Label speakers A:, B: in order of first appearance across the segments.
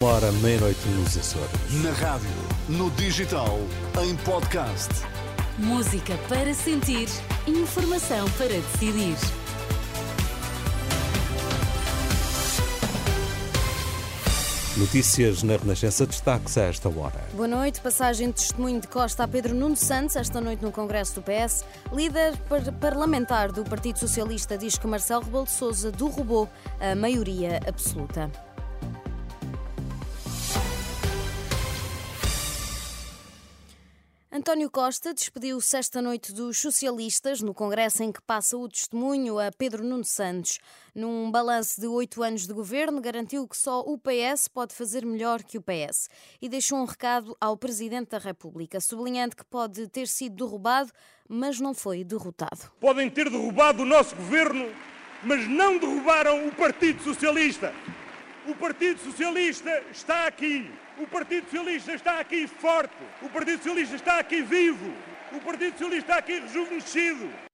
A: Hora meia-noite nos Açores.
B: Na rádio, no digital, em podcast.
C: Música para sentir, informação para decidir.
A: Notícias na Renascença destaques a esta hora.
D: Boa noite. Passagem de testemunho de Costa a Pedro Nuno Santos, esta noite no Congresso do PS. Líder par parlamentar do Partido Socialista diz que Marcelo Rebelo de Sousa derrubou a maioria absoluta. António Costa despediu-se esta noite dos socialistas no congresso em que passa o testemunho a Pedro Nuno Santos. Num balanço de oito anos de governo, garantiu que só o PS pode fazer melhor que o PS e deixou um recado ao Presidente da República, sublinhando que pode ter sido derrubado, mas não foi derrotado.
E: Podem ter derrubado o nosso governo, mas não derrubaram o Partido Socialista. O Partido Socialista está aqui. O Partido Socialista está aqui forte. O Partido Socialista está aqui vivo. O Partido Socialista está aqui rejuvenescido.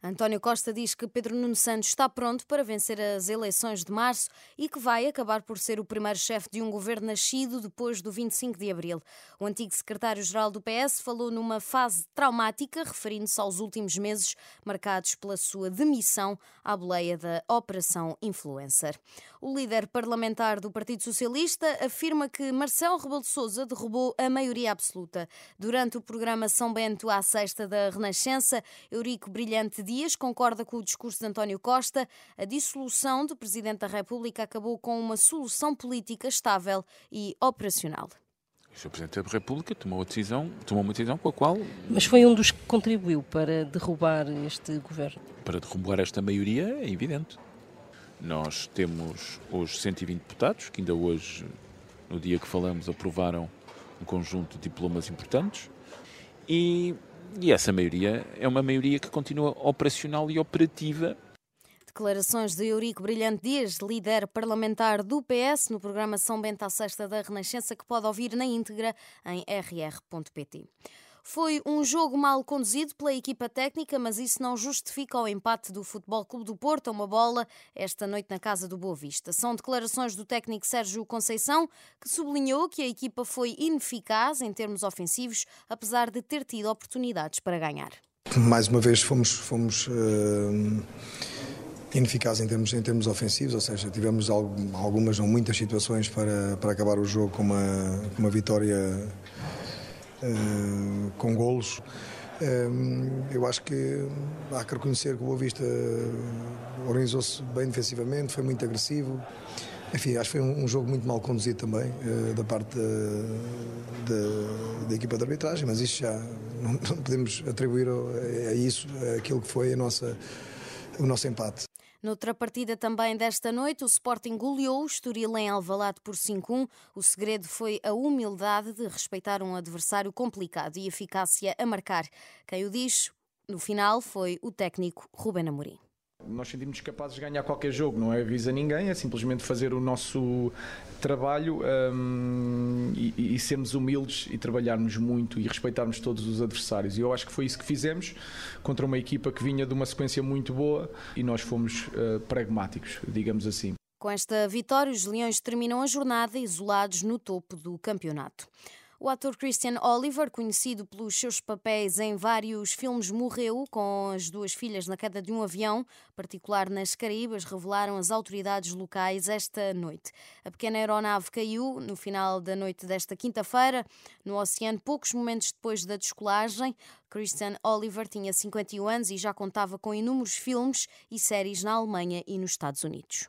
D: António Costa diz que Pedro Nuno Santos está pronto para vencer as eleições de março e que vai acabar por ser o primeiro chefe de um governo nascido depois do 25 de abril. O antigo secretário-geral do PS falou numa fase traumática, referindo-se aos últimos meses marcados pela sua demissão à boleia da Operação Influencer. O líder parlamentar do Partido Socialista afirma que Marcelo Rebelo de Sousa derrubou a maioria absoluta. Durante o programa São Bento à Sexta da Renascença, Eurico Brilhante Dias concorda com o discurso de António Costa. A dissolução do Presidente da República acabou com uma solução política estável e operacional.
F: O Sr. Presidente da República tomou, a decisão, tomou uma decisão com a qual.
G: Mas foi um dos que contribuiu para derrubar este governo?
F: Para derrubar esta maioria, é evidente. Nós temos hoje 120 deputados, que ainda hoje, no dia que falamos, aprovaram um conjunto de diplomas importantes. E e essa maioria é uma maioria que continua operacional e operativa.
D: Declarações de Eurico Brilhante Dias, líder parlamentar do PS, no programa São Bento à Sexta da Renascença, que pode ouvir na íntegra em rr.pt. Foi um jogo mal conduzido pela equipa técnica, mas isso não justifica o empate do Futebol Clube do Porto a uma bola esta noite na casa do Boa Vista. São declarações do técnico Sérgio Conceição, que sublinhou que a equipa foi ineficaz em termos ofensivos, apesar de ter tido oportunidades para ganhar.
H: Mais uma vez fomos, fomos uh, ineficazes em termos, em termos ofensivos, ou seja, tivemos algumas, ou muitas situações para, para acabar o jogo com uma, uma vitória com golos. Eu acho que há que reconhecer que o Boa Vista organizou-se bem defensivamente, foi muito agressivo. Enfim, acho que foi um, jogo muito mal conduzido também uh, da parte da, da, equipa de arbitragem, mas isso já não, podemos atribuir a isso aquilo que foi a nossa, o nosso empate.
D: Noutra partida também desta noite, o Sporting goleou o Estoril em Alvalade por 5-1. O segredo foi a humildade de respeitar um adversário complicado e eficácia a marcar. Quem o diz, no final, foi o técnico Ruben Amorim.
I: Nós sentimos capazes de ganhar qualquer jogo, não é avisa ninguém, é simplesmente fazer o nosso trabalho um, e, e, sermos humildes e trabalharmos muito e respeitarmos todos os adversários. E eu acho que foi isso que fizemos contra uma equipa que vinha de uma sequência muito boa e nós fomos uh, pragmáticos, digamos assim.
D: Com esta vitória, os Leões terminam a jornada isolados no topo do campeonato. O ator Christian Oliver, conhecido pelos seus papéis em vários filmes, morreu com as duas filhas na queda de um avião, particular nas Caraíbas, revelaram as autoridades locais esta noite. A pequena aeronave caiu no final da noite desta quinta-feira no oceano, poucos momentos depois da descolagem. Christian Oliver tinha 51 anos e já contava com inúmeros filmes e séries na Alemanha e nos Estados Unidos.